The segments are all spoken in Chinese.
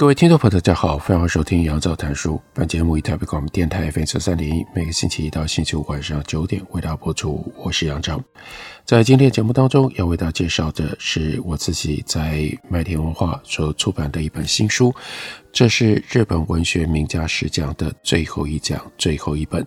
各位听众朋友，大家好，欢迎收听杨照谈书。本节目以台北广播电台 FM 三点一，每个星期一到星期五晚上九点为大家播出。我是杨照。在今天的节目当中，要为大家介绍的是我自己在麦田文化所出版的一本新书，这是日本文学名家十讲的最后一讲，最后一本。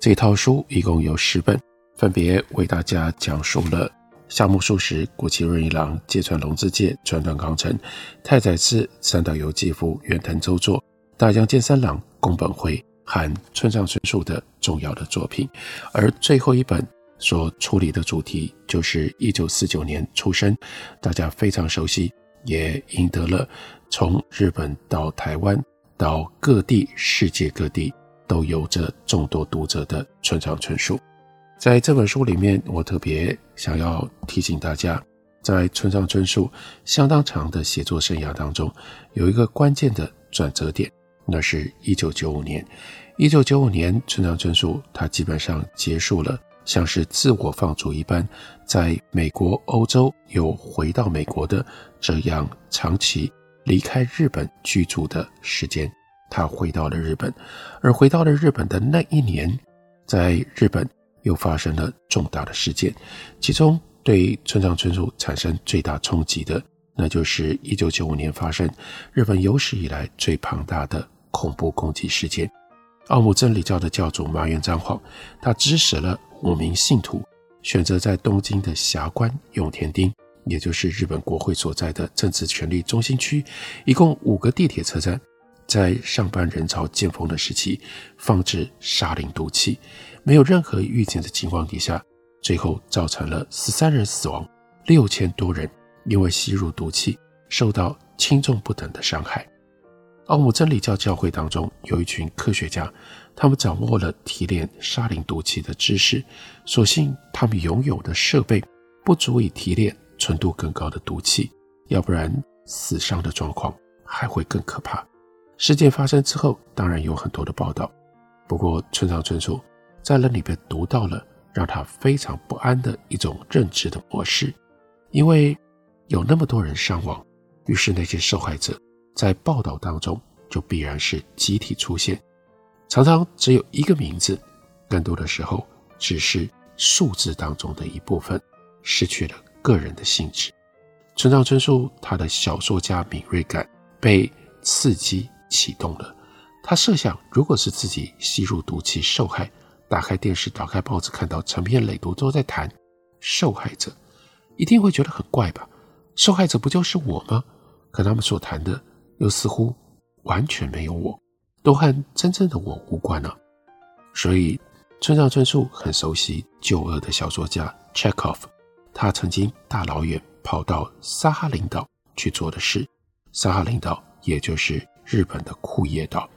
这套书一共有十本，分别为大家讲述了。夏目漱石、谷崎润一郎、芥川龙之介、川端康成、太宰治、三岛由纪夫、远藤周作、大江健三郎、宫本辉和村上春树的重要的作品，而最后一本所处理的主题就是一九四九年出生，大家非常熟悉，也赢得了从日本到台湾到各地、世界各地都有着众多读者的村上春树。在这本书里面，我特别想要提醒大家，在村上春树相当长的写作生涯当中，有一个关键的转折点，那是一九九五年。一九九五年，村上春树他基本上结束了像是自我放逐一般，在美国、欧洲又回到美国的这样长期离开日本居住的时间。他回到了日本，而回到了日本的那一年，在日本。又发生了重大的事件，其中对村上春树产生最大冲击的，那就是一九九五年发生日本有史以来最庞大的恐怖攻击事件。奥姆真理教的教主麻原彰晃，他指使了五名信徒，选择在东京的霞关永田町，也就是日本国会所在的政治权力中心区，一共五个地铁车站，在上班人潮尖峰的时期，放置沙林毒气。没有任何预警的情况底下，最后造成了十三人死亡，六千多人因为吸入毒气受到轻重不等的伤害。奥姆真理教教会当中有一群科学家，他们掌握了提炼沙林毒气的知识，所幸他们拥有的设备不足以提炼纯度更高的毒气，要不然死伤的状况还会更可怕。事件发生之后，当然有很多的报道，不过村上春树。在那里边读到了让他非常不安的一种认知的模式，因为有那么多人伤亡，于是那些受害者在报道当中就必然是集体出现，常常只有一个名字，更多的时候只是数字当中的一部分，失去了个人的性质。村上春树他的小说家敏锐感被刺激启动了，他设想如果是自己吸入毒气受害。打开电视，打开报纸，看到成篇累牍都在谈受害者，一定会觉得很怪吧？受害者不就是我吗？可他们所谈的又似乎完全没有我，都和真正的我无关啊。所以，村上春树很熟悉旧恶的小说家 Chekhov，，他曾经大老远跑到萨哈林岛去做的事。萨哈林岛也就是日本的库页岛。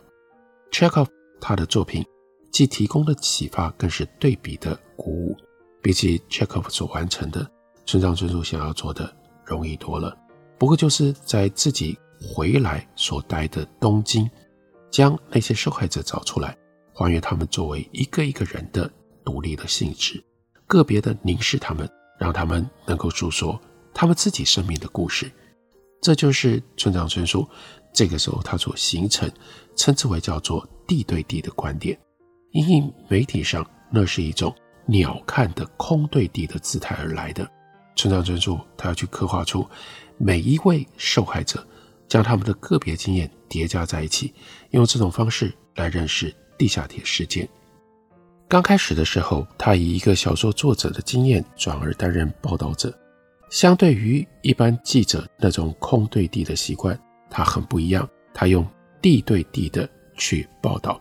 Chekhov 他的作品。既提供了启发，更是对比的鼓舞。比起契诃夫所完成的，村上春树想要做的容易多了。不过就是在自己回来所待的东京，将那些受害者找出来，还原他们作为一个一个人的独立的性质，个别的凝视他们，让他们能够诉说他们自己生命的故事。这就是村上春树这个时候他所形成，称之为叫做地对地的观点。因应媒体上那是一种鸟瞰的空对地的姿态而来的，村上春树他要去刻画出每一位受害者，将他们的个别经验叠加在一起，用这种方式来认识地下铁事件。刚开始的时候，他以一个小说作者的经验转而担任报道者，相对于一般记者那种空对地的习惯，他很不一样，他用地对地的去报道。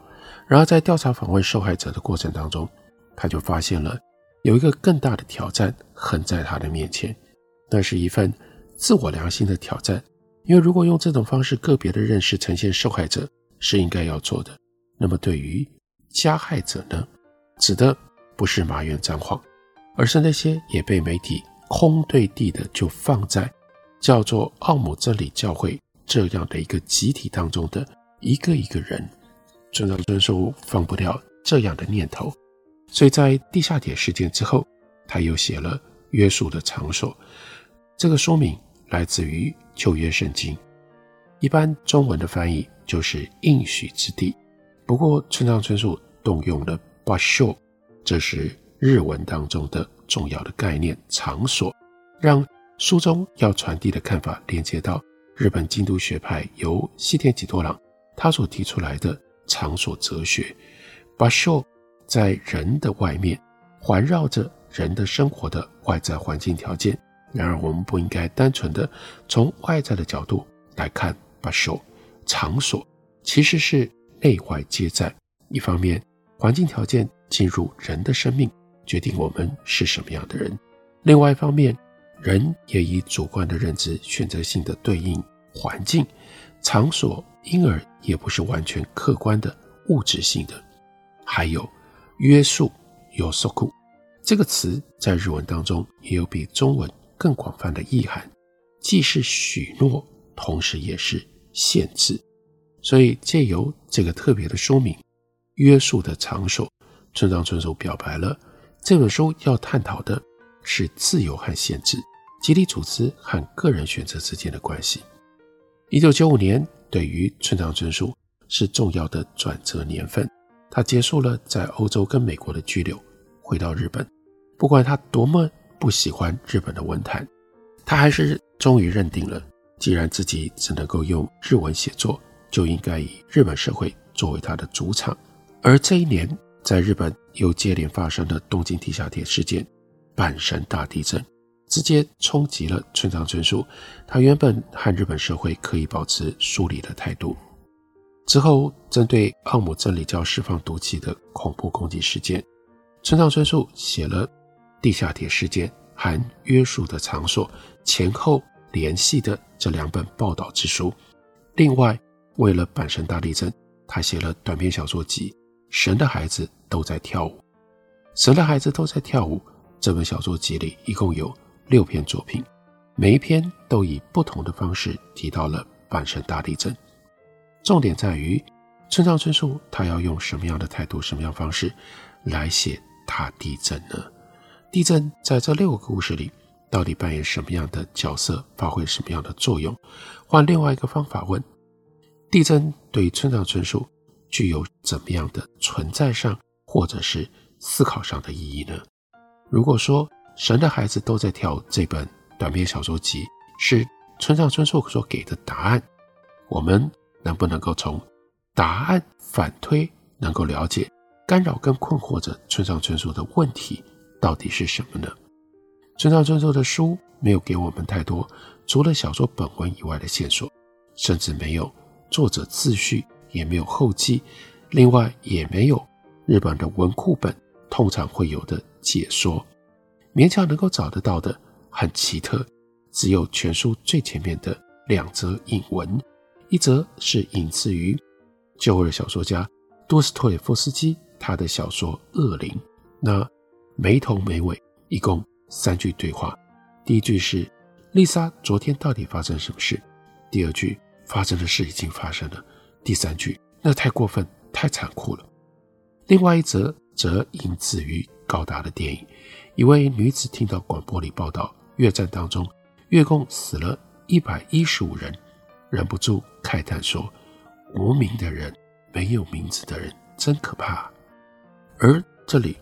然而在调查访问受害者的过程当中，他就发现了有一个更大的挑战横在他的面前，那是一份自我良心的挑战。因为如果用这种方式个别的认识呈现受害者是应该要做的，那么对于加害者呢，指的不是马原彰晃，而是那些也被媒体空对地的就放在叫做奥姆真理教会这样的一个集体当中的一个一个人。村上春树放不掉这样的念头，所以在地下铁事件之后，他又写了《约束的场所》。这个说明来自于旧约圣经，一般中文的翻译就是应许之地。不过村上春树动用了场所，这是日文当中的重要的概念，场所，让书中要传递的看法连接到日本京都学派由西田几多郎他所提出来的场所哲学。把 “show” 在人的外面，环绕着人的生活的外在环境条件。然而，我们不应该单纯的从外在的角度来看把 show，场所其实是内外皆在。一方面，环境条件进入人的生命，决定我们是什么样的人；另外一方面，人也以主观的认知选择性的对应环境，场所因而也不是完全客观的物质性的。还有约束，有束缚这个词在日文当中也有比中文更广泛的意涵，既是许诺，同时也是限制。所以借由这个特别的说明，约束的场所，村上春树表白了这本书要探讨的是自由和限制，集体组织和个人选择之间的关系。一九九五年对于村上春树是重要的转折年份，他结束了在欧洲跟美国的居留，回到日本，不管他多么。不喜欢日本的文坛，他还是终于认定了，既然自己只能够用日文写作，就应该以日本社会作为他的主场。而这一年，在日本又接连发生的东京地下铁事件、阪神大地震，直接冲击了村上春树。他原本和日本社会可以保持疏离的态度。之后，针对奥姆真理教释放毒气的恐怖攻击事件，村上春树写了。地下铁事件和约束的场所前后联系的这两本报道之书。另外，为了阪神大地震，他写了短篇小说集《神的孩子都在跳舞》。《神的孩子都在跳舞》这本小说集里一共有六篇作品，每一篇都以不同的方式提到了阪神大地震。重点在于村上春树他要用什么样的态度、什么样方式来写大地震呢？地震在这六个故事里到底扮演什么样的角色，发挥什么样的作用？换另外一个方法问：地震对村上春树具有怎么样的存在上或者是思考上的意义呢？如果说《神的孩子都在跳》这本短篇小说集是村上春树所给的答案，我们能不能够从答案反推，能够了解干扰跟困惑着村上春树的问题？到底是什么呢？村上春树的书没有给我们太多除了小说本文以外的线索，甚至没有作者自序，也没有后记，另外也没有日本的文库本通常会有的解说，勉强能够找得到的很奇特，只有全书最前面的两则引文，一则是引自于旧日小说家多斯托耶夫斯基他的小说《恶灵》，那。没头没尾，一共三句对话。第一句是：“丽莎，昨天到底发生什么事？”第二句：“发生的事已经发生了。”第三句：“那太过分，太残酷了。”另外一则则引自于高达的电影。一位女子听到广播里报道，越战当中，越共死了一百一十五人，忍不住慨叹说：“无名的人，没有名字的人，真可怕。”而这里。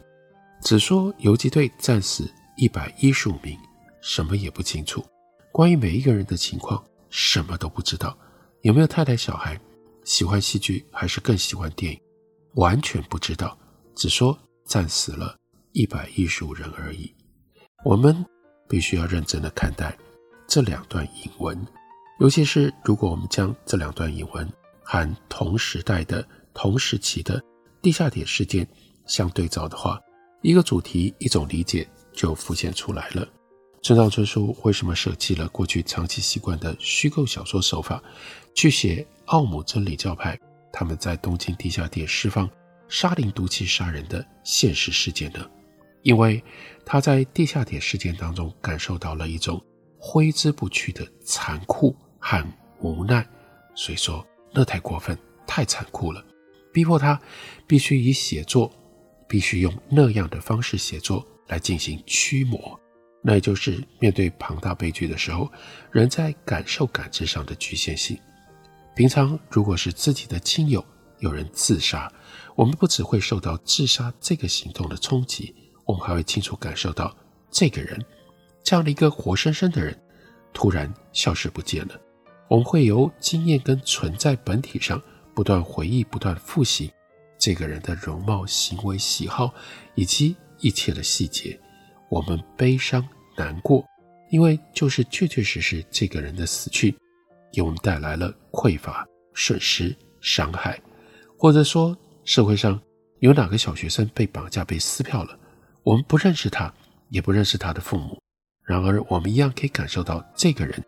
只说游击队战死一百一十五名，什么也不清楚。关于每一个人的情况，什么都不知道。有没有太太、小孩？喜欢戏剧还是更喜欢电影？完全不知道。只说战死了一百一十五人而已。我们必须要认真的看待这两段引文，尤其是如果我们将这两段引文和同时代的、同时期的地下铁事件相对照的话。一个主题，一种理解就浮现出来了。村上春树为什么舍弃了过去长期习惯的虚构小说手法，去写奥姆真理教派他们在东京地下铁释放沙林毒气杀人的现实事件呢？因为他在地下铁事件当中感受到了一种挥之不去的残酷和无奈，所以说那太过分，太残酷了，逼迫他必须以写作，必须用那样的方式写作来进行驱魔。那也就是面对庞大悲剧的时候，人在感受感知上的局限性。平常如果是自己的亲友有人自杀，我们不只会受到自杀这个行动的冲击，我们还会清楚感受到这个人这样的一个活生生的人突然消失不见了。我们会由经验跟存在本体上不断回忆、不断复习这个人的容貌、行为、喜好以及一切的细节。我们悲伤。难过，因为就是确确实实这个人的死去，给我们带来了匮乏、损失、伤害，或者说社会上有哪个小学生被绑架、被撕票了，我们不认识他，也不认识他的父母，然而我们一样可以感受到这个人、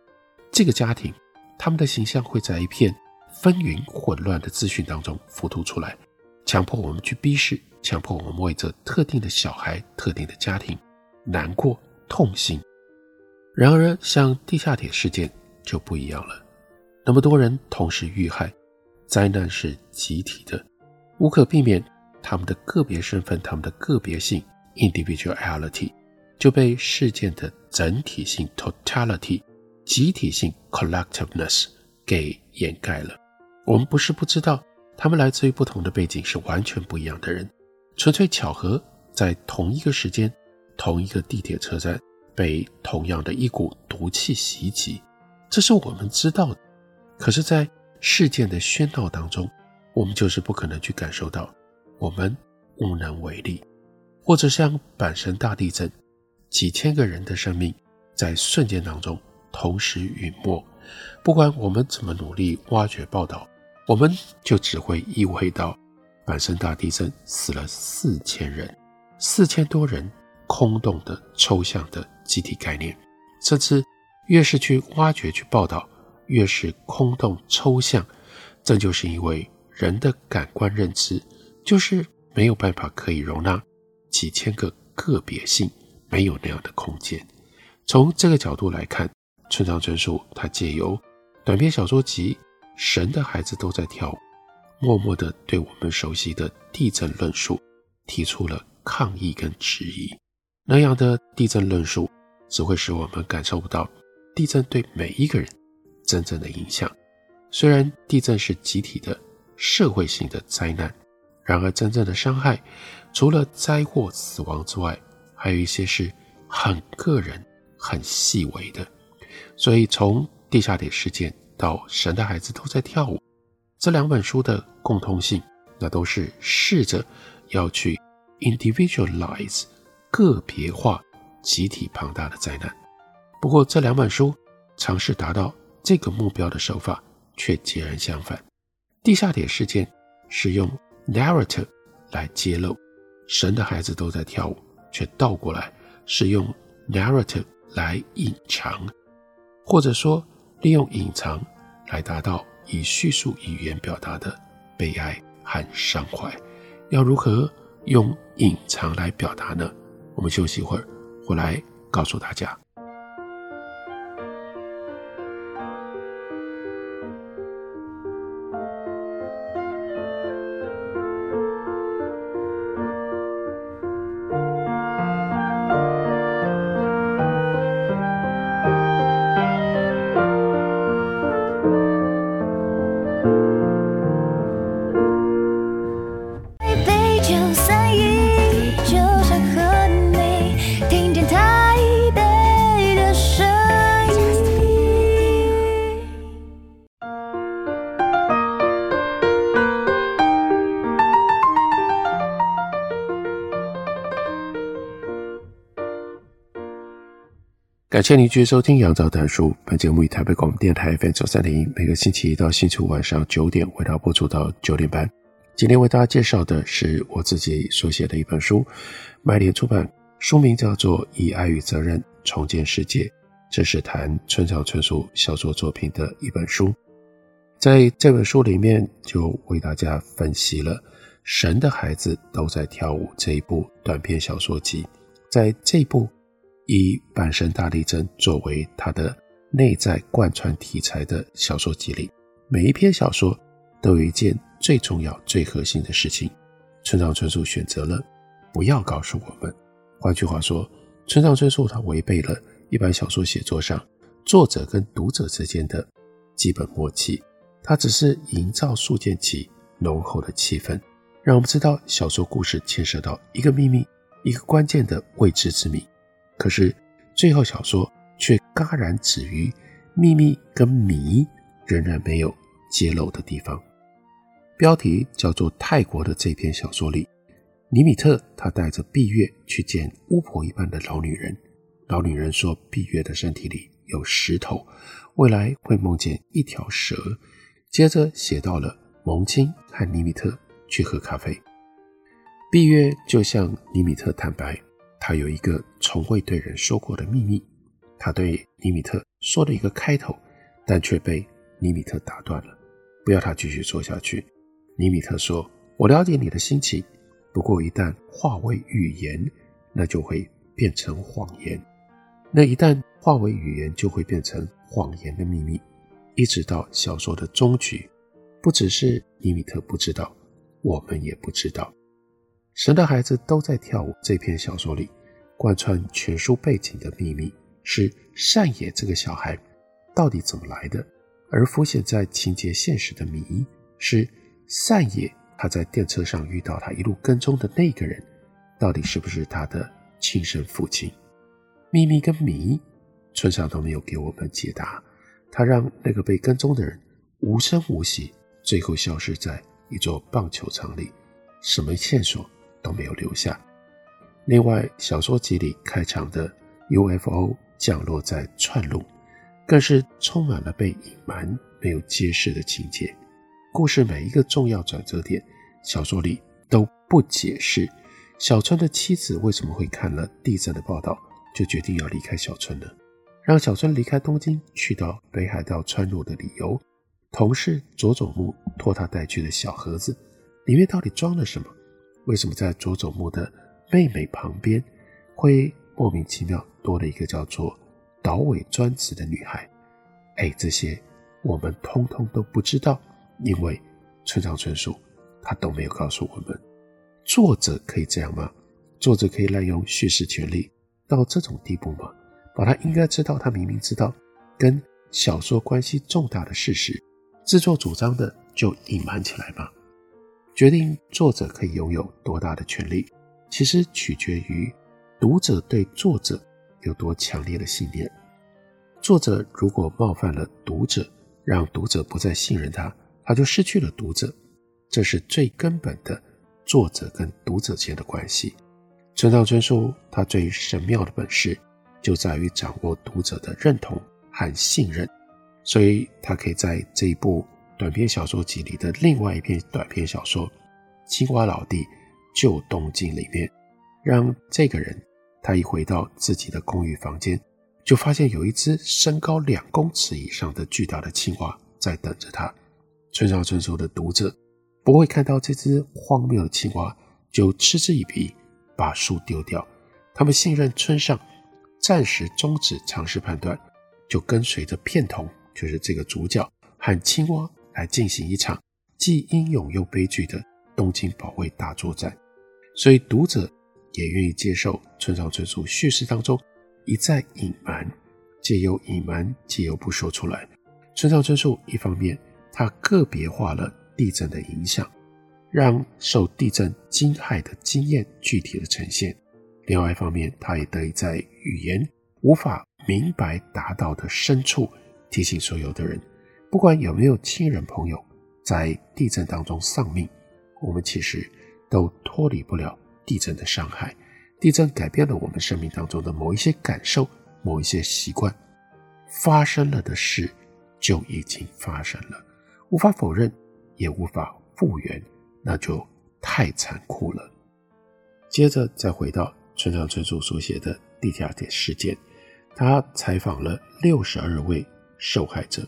这个家庭，他们的形象会在一片纷纭混乱的资讯当中浮凸出来，强迫我们去逼视，强迫我们为这特定的小孩、特定的家庭难过。痛心。然而，像地下铁事件就不一样了。那么多人同时遇害，灾难是集体的，无可避免。他们的个别身份，他们的个别性 （individuality） 就被事件的整体性 （totality）、集体性 （collectiveness） 给掩盖了。我们不是不知道，他们来自于不同的背景，是完全不一样的人，纯粹巧合，在同一个时间。同一个地铁车站被同样的一股毒气袭击，这是我们知道的。可是，在事件的喧闹当中，我们就是不可能去感受到，我们无能为力。或者像阪神大地震，几千个人的生命在瞬间当中同时陨没，不管我们怎么努力挖掘报道，我们就只会意会到阪神大地震死了四千人，四千多人。空洞的、抽象的集体概念，甚至越是去挖掘、去报道，越是空洞抽象。这就是因为人的感官认知就是没有办法可以容纳几千个个别性，没有那样的空间。从这个角度来看，村上春树他借由短篇小说集《神的孩子都在跳舞》，默默地对我们熟悉的地震论述提出了抗议跟质疑。那样的地震论述只会使我们感受不到地震对每一个人真正的影响。虽然地震是集体的社会性的灾难，然而真正的伤害除了灾祸死亡之外，还有一些是很个人、很细微的。所以从地下铁事件到《神的孩子都在跳舞》这两本书的共通性，那都是试着要去 individualize。个别化、集体庞大的灾难。不过，这两本书尝试达到这个目标的手法却截然相反。地下铁事件是用 narrative 来揭露，神的孩子都在跳舞，却倒过来是用 narrative 来隐藏，或者说利用隐藏来达到以叙述语言表达的悲哀和伤怀。要如何用隐藏来表达呢？我们休息一会儿，回来告诉大家。感谢您继续收听《杨照谈书》。本节目以台北广播电台 FM 三点一，每个星期一到星期五晚上九点为大家播出到九点半。今天为大家介绍的是我自己所写的一本书，麦田出版，书名叫做《以爱与责任重建世界。这是谈村上春树小说作品的一本书。在这本书里面，就为大家分析了《神的孩子都在跳舞》这一部短篇小说集。在这一部以阪神大地震作为他的内在贯穿题材的小说集里，每一篇小说都有一件最重要、最核心的事情。村上春树选择了不要告诉我们。换句话说，村上春树他违背了一般小说写作上作者跟读者之间的基本默契，他只是营造、筑建起浓厚的气氛，让我们知道小说故事牵涉到一个秘密，一个关键的未知之谜。可是最后小说却戛然止于秘密跟谜仍然没有揭露的地方。标题叫做《泰国》的这篇小说里，尼米特他带着碧月去见巫婆一般的老女人。老女人说，碧月的身体里有石头，未来会梦见一条蛇。接着写到了蒙青和尼米特去喝咖啡。碧月就向尼米特坦白，他有一个从未对人说过的秘密。他对尼米特说了一个开头，但却被尼米特打断了，不要他继续说下去。尼米特说：“我了解你的心情，不过一旦化为语言，那就会变成谎言。那一旦化为语言，就会变成谎言的秘密。一直到小说的终局，不只是尼米特不知道，我们也不知道。神的孩子都在跳舞。这篇小说里，贯穿全书背景的秘密是善野这个小孩到底怎么来的，而浮现在情节现实的谜是。”善野，他在电车上遇到他一路跟踪的那个人，到底是不是他的亲生父亲？秘密跟谜，村上都没有给我们解答。他让那个被跟踪的人无声无息，最后消失在一座棒球场里，什么线索都没有留下。另外，小说集里开场的 UFO 降落在串路，更是充满了被隐瞒、没有揭示的情节。故事每一个重要转折点，小说里都不解释。小川的妻子为什么会看了地震的报道就决定要离开小川呢？让小川离开东京去到北海道川路的理由，同事佐佐木托他带去的小盒子里面到底装了什么？为什么在佐佐木的妹妹旁边会莫名其妙多了一个叫做岛尾专职的女孩？哎，这些我们通通都不知道。因为村上春树他都没有告诉我们，作者可以这样吗？作者可以滥用叙事权利到这种地步吗？把他应该知道，他明明知道跟小说关系重大的事实，自作主张的就隐瞒起来吗？决定作者可以拥有多大的权利，其实取决于读者对作者有多强烈的信念。作者如果冒犯了读者，让读者不再信任他。他就失去了读者，这是最根本的作者跟读者间的关系。村上春树他最神妙的本事就在于掌握读者的认同和信任，所以他可以在这一部短篇小说集里的另外一篇短篇小说《青蛙老弟旧东京》里面，让这个人他一回到自己的公寓房间，就发现有一只身高两公尺以上的巨大的青蛙在等着他。村上春树的读者不会看到这只荒谬的青蛙就嗤之以鼻，把书丢掉。他们信任村上，暂时终止尝试判断，就跟随着片桐，就是这个主角和青蛙来进行一场既英勇又悲剧的东京保卫大作战。所以读者也愿意接受村上春树叙事当中一再隐瞒，借由隐瞒，借由不说出来。村上春树一方面。他个别化了地震的影响，让受地震惊骇的经验具体的呈现。另外一方面，他也得以在语言无法明白达到的深处，提醒所有的人，不管有没有亲人朋友在地震当中丧命，我们其实都脱离不了地震的伤害。地震改变了我们生命当中的某一些感受，某一些习惯。发生了的事就已经发生了。无法否认，也无法复原，那就太残酷了。接着再回到村上春树所写的地下铁事件，他采访了六十二位受害者。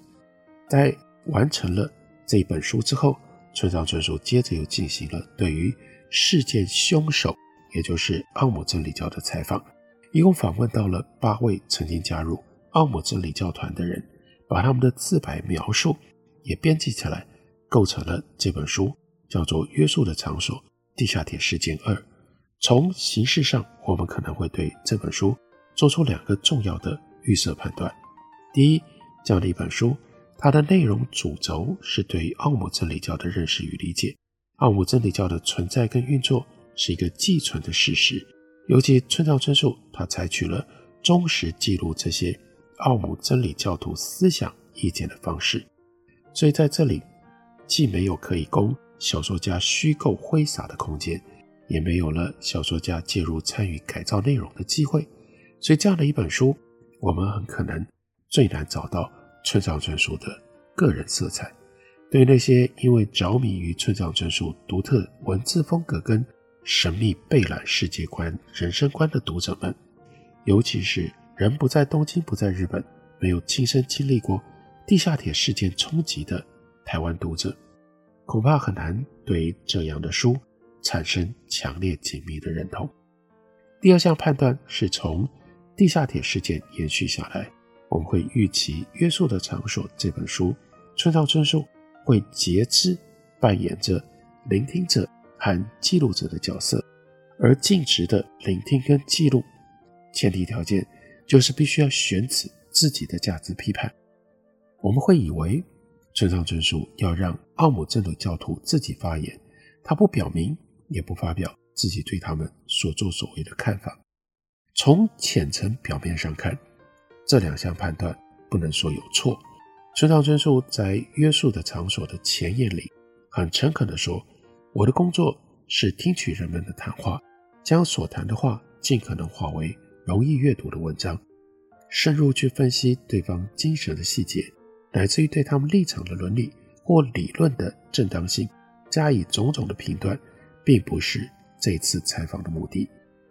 在完成了这本书之后，村上春树接着又进行了对于事件凶手，也就是奥姆真理教的采访，一共访问到了八位曾经加入奥姆真理教团的人，把他们的自白描述也编辑起来，构成了这本书，叫做《约束的场所：地下铁事件二》。从形式上，我们可能会对这本书做出两个重要的预设判断：第一，这样的一本书，它的内容主轴是对奥姆真理教的认识与理解，奥姆真理教的存在跟运作是一个既存的事实。尤其村上春树，他采取了忠实记录这些奥姆真理教徒思想意见的方式，所以在这里。既没有可以供小说家虚构挥洒的空间，也没有了小说家介入参与改造内容的机会，所以这样的一本书，我们很可能最难找到村上春树的个人色彩。对那些因为着迷于村上春树独特文字风格跟神秘贝览世界观、人生观的读者们，尤其是人不在东京、不在日本，没有亲身经历过地下铁事件冲击的。台湾读者恐怕很难对这样的书产生强烈紧密的认同。第二项判断是从地下铁事件延续下来，我们会预期《约束的场所》这本书，村上春树会截肢扮演着聆听者和记录者的角色，而尽职的聆听跟记录，前提条件就是必须要选择自己的价值批判。我们会以为。村上春树要让奥姆真理教徒自己发言，他不表明，也不发表自己对他们所作所为的看法。从浅层表面上看，这两项判断不能说有错。村上春树在《约束的场所》的前言里，很诚恳地说：“我的工作是听取人们的谈话，将所谈的话尽可能化为容易阅读的文章，深入去分析对方精神的细节。”乃至于对他们立场的伦理或理论的正当性加以种种的评断，并不是这次采访的目的。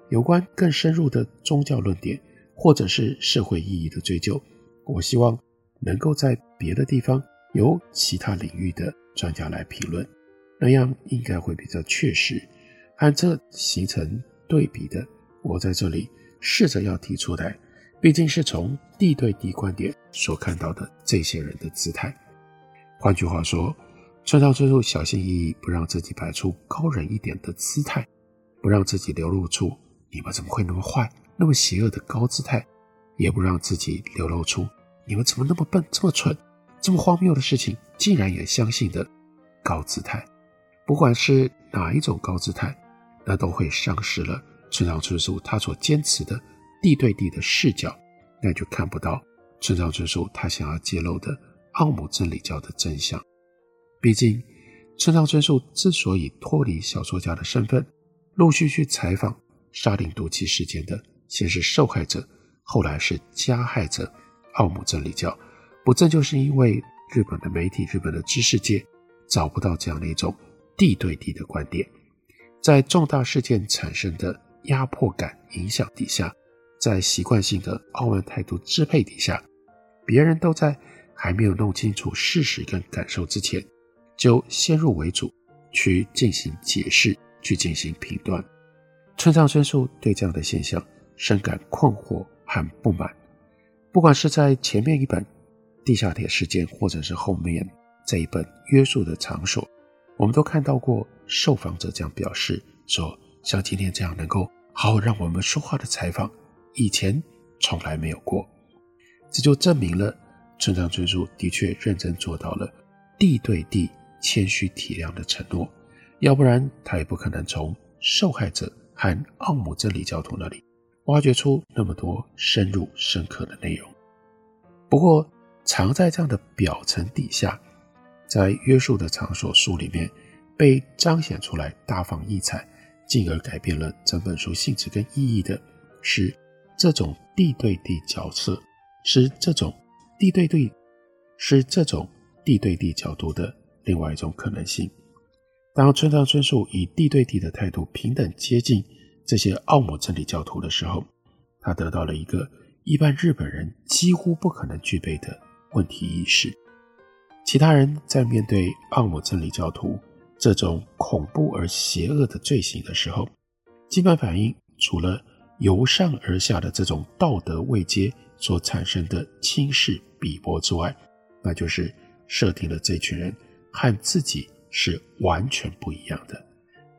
有关更深入的宗教论点或者是社会意义的追究，我希望能够在别的地方由其他领域的专家来评论，那样应该会比较确实。按这形成对比的，我在这里试着要提出来。毕竟是从地对地观点所看到的这些人的姿态。换句话说，村上春树小心翼翼不让自己摆出高人一点的姿态，不让自己流露出“你们怎么会那么坏、那么邪恶”的高姿态，也不让自己流露出“你们怎么那么笨、这么蠢、这么荒谬的事情竟然也相信”的高姿态。不管是哪一种高姿态，那都会丧失了村上春树他所坚持的。地对地的视角，那就看不到村上春树他想要揭露的奥姆真理教的真相。毕竟，村上春树之所以脱离小说家的身份，陆续去采访沙林毒气事件的，先是受害者，后来是加害者奥姆真理教，不正就是因为日本的媒体、日本的知识界找不到这样的一种地对地的观点，在重大事件产生的压迫感影响底下。在习惯性的傲慢态度支配底下，别人都在还没有弄清楚事实跟感受之前，就先入为主去进行解释，去进行评断。村上春树对这样的现象深感困惑和不满。不管是在前面一本《地下铁事件》，或者是后面这一本《约束的场所》，我们都看到过受访者这样表示说：“像今天这样能够好好让我们说话的采访。”以前从来没有过，这就证明了村上春树的确认真做到了地对地谦虚体谅的承诺，要不然他也不可能从受害者和奥姆真理教徒那里挖掘出那么多深入深刻的内容。不过，藏在这样的表层底下，在约束的场所书里面被彰显出来大放异彩，进而改变了整本书性质跟意义的是。这种地对地角色是这种地对地是这种地对地角度的另外一种可能性。当村上春树以地对地的态度平等接近这些奥姆真理教徒的时候，他得到了一个一般日本人几乎不可能具备的问题意识。其他人在面对奥姆真理教徒这种恐怖而邪恶的罪行的时候，基本反应除了由上而下的这种道德位阶所产生的轻视鄙薄之外，那就是设定了这群人和自己是完全不一样的。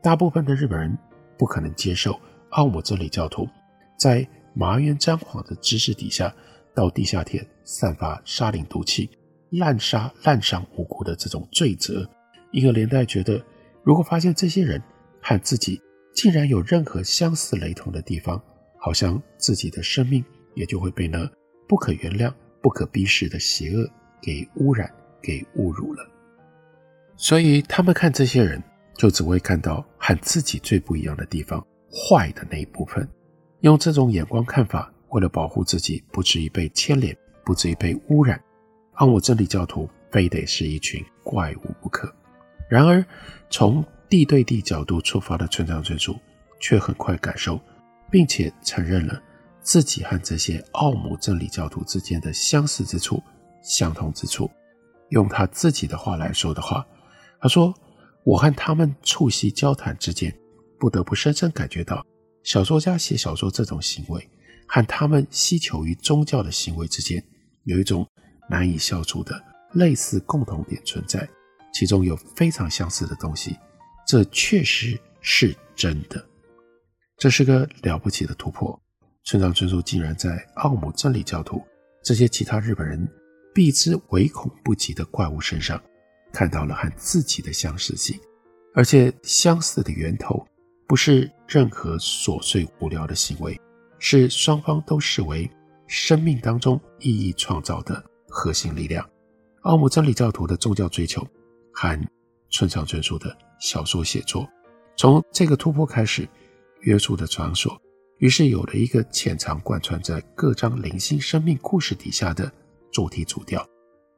大部分的日本人不可能接受奥姆真理教徒在麻原彰晃的指使底下到地下铁散发沙林毒气。滥杀滥伤无辜的这种罪责，因而连带觉得，如果发现这些人和自己竟然有任何相似雷同的地方，好像自己的生命也就会被那不可原谅、不可逼视的邪恶给污染、给侮辱了。所以他们看这些人，就只会看到和自己最不一样的地方，坏的那一部分。用这种眼光看法，为了保护自己不至于被牵连，不至于被污染。奥姆真理教徒非得是一群怪物不可。然而，从地对地角度出发的村上春树，却很快感受，并且承认了自己和这些奥姆真理教徒之间的相似之处、相同之处。用他自己的话来说的话，他说：“我和他们促膝交谈之间，不得不深深感觉到，小说家写小说这种行为，和他们希求于宗教的行为之间，有一种。”难以消除的类似共同点存在，其中有非常相似的东西，这确实是真的。这是个了不起的突破。村上春树竟然在奥姆真理教徒这些其他日本人避之唯恐不及的怪物身上，看到了和自己的相似性，而且相似的源头不是任何琐碎无聊的行为，是双方都视为生命当中意义创造的。核心力量，奥姆真理教徒的宗教追求和村上春树的小说写作，从这个突破开始，约束的场所，于是有了一个潜藏贯穿在各章零星生命故事底下的主题主调。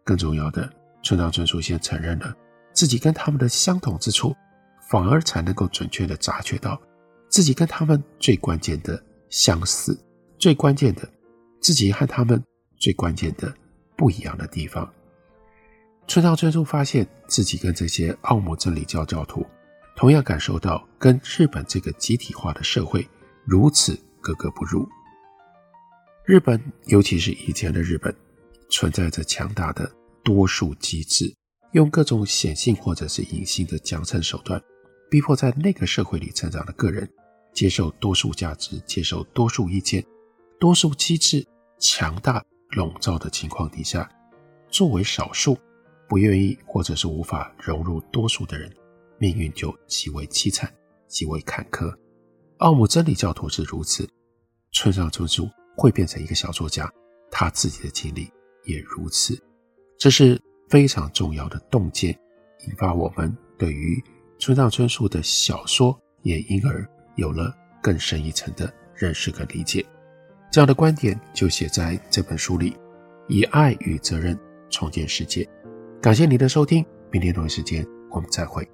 更重要的，村上春树先承认了自己跟他们的相同之处，反而才能够准确的察觉到自己跟他们最关键的相似，最关键的自己和他们最关键的。不一样的地方，村上春树发现自己跟这些奥姆真理教教徒同样感受到跟日本这个集体化的社会如此格格不入。日本，尤其是以前的日本，存在着强大的多数机制，用各种显性或者是隐性的奖惩手段，逼迫在那个社会里成长的个人接受多数价值，接受多数意见，多数机制强大。笼罩的情况底下，作为少数不愿意或者是无法融入多数的人，命运就极为凄惨，极为坎坷。奥姆真理教徒是如此，村上春树会变成一个小说家，他自己的经历也如此。这是非常重要的洞见，引发我们对于村上春树的小说也因而有了更深一层的认识和理解。这样的观点就写在这本书里，以爱与责任重建世界。感谢您的收听，明天同一时间我们再会。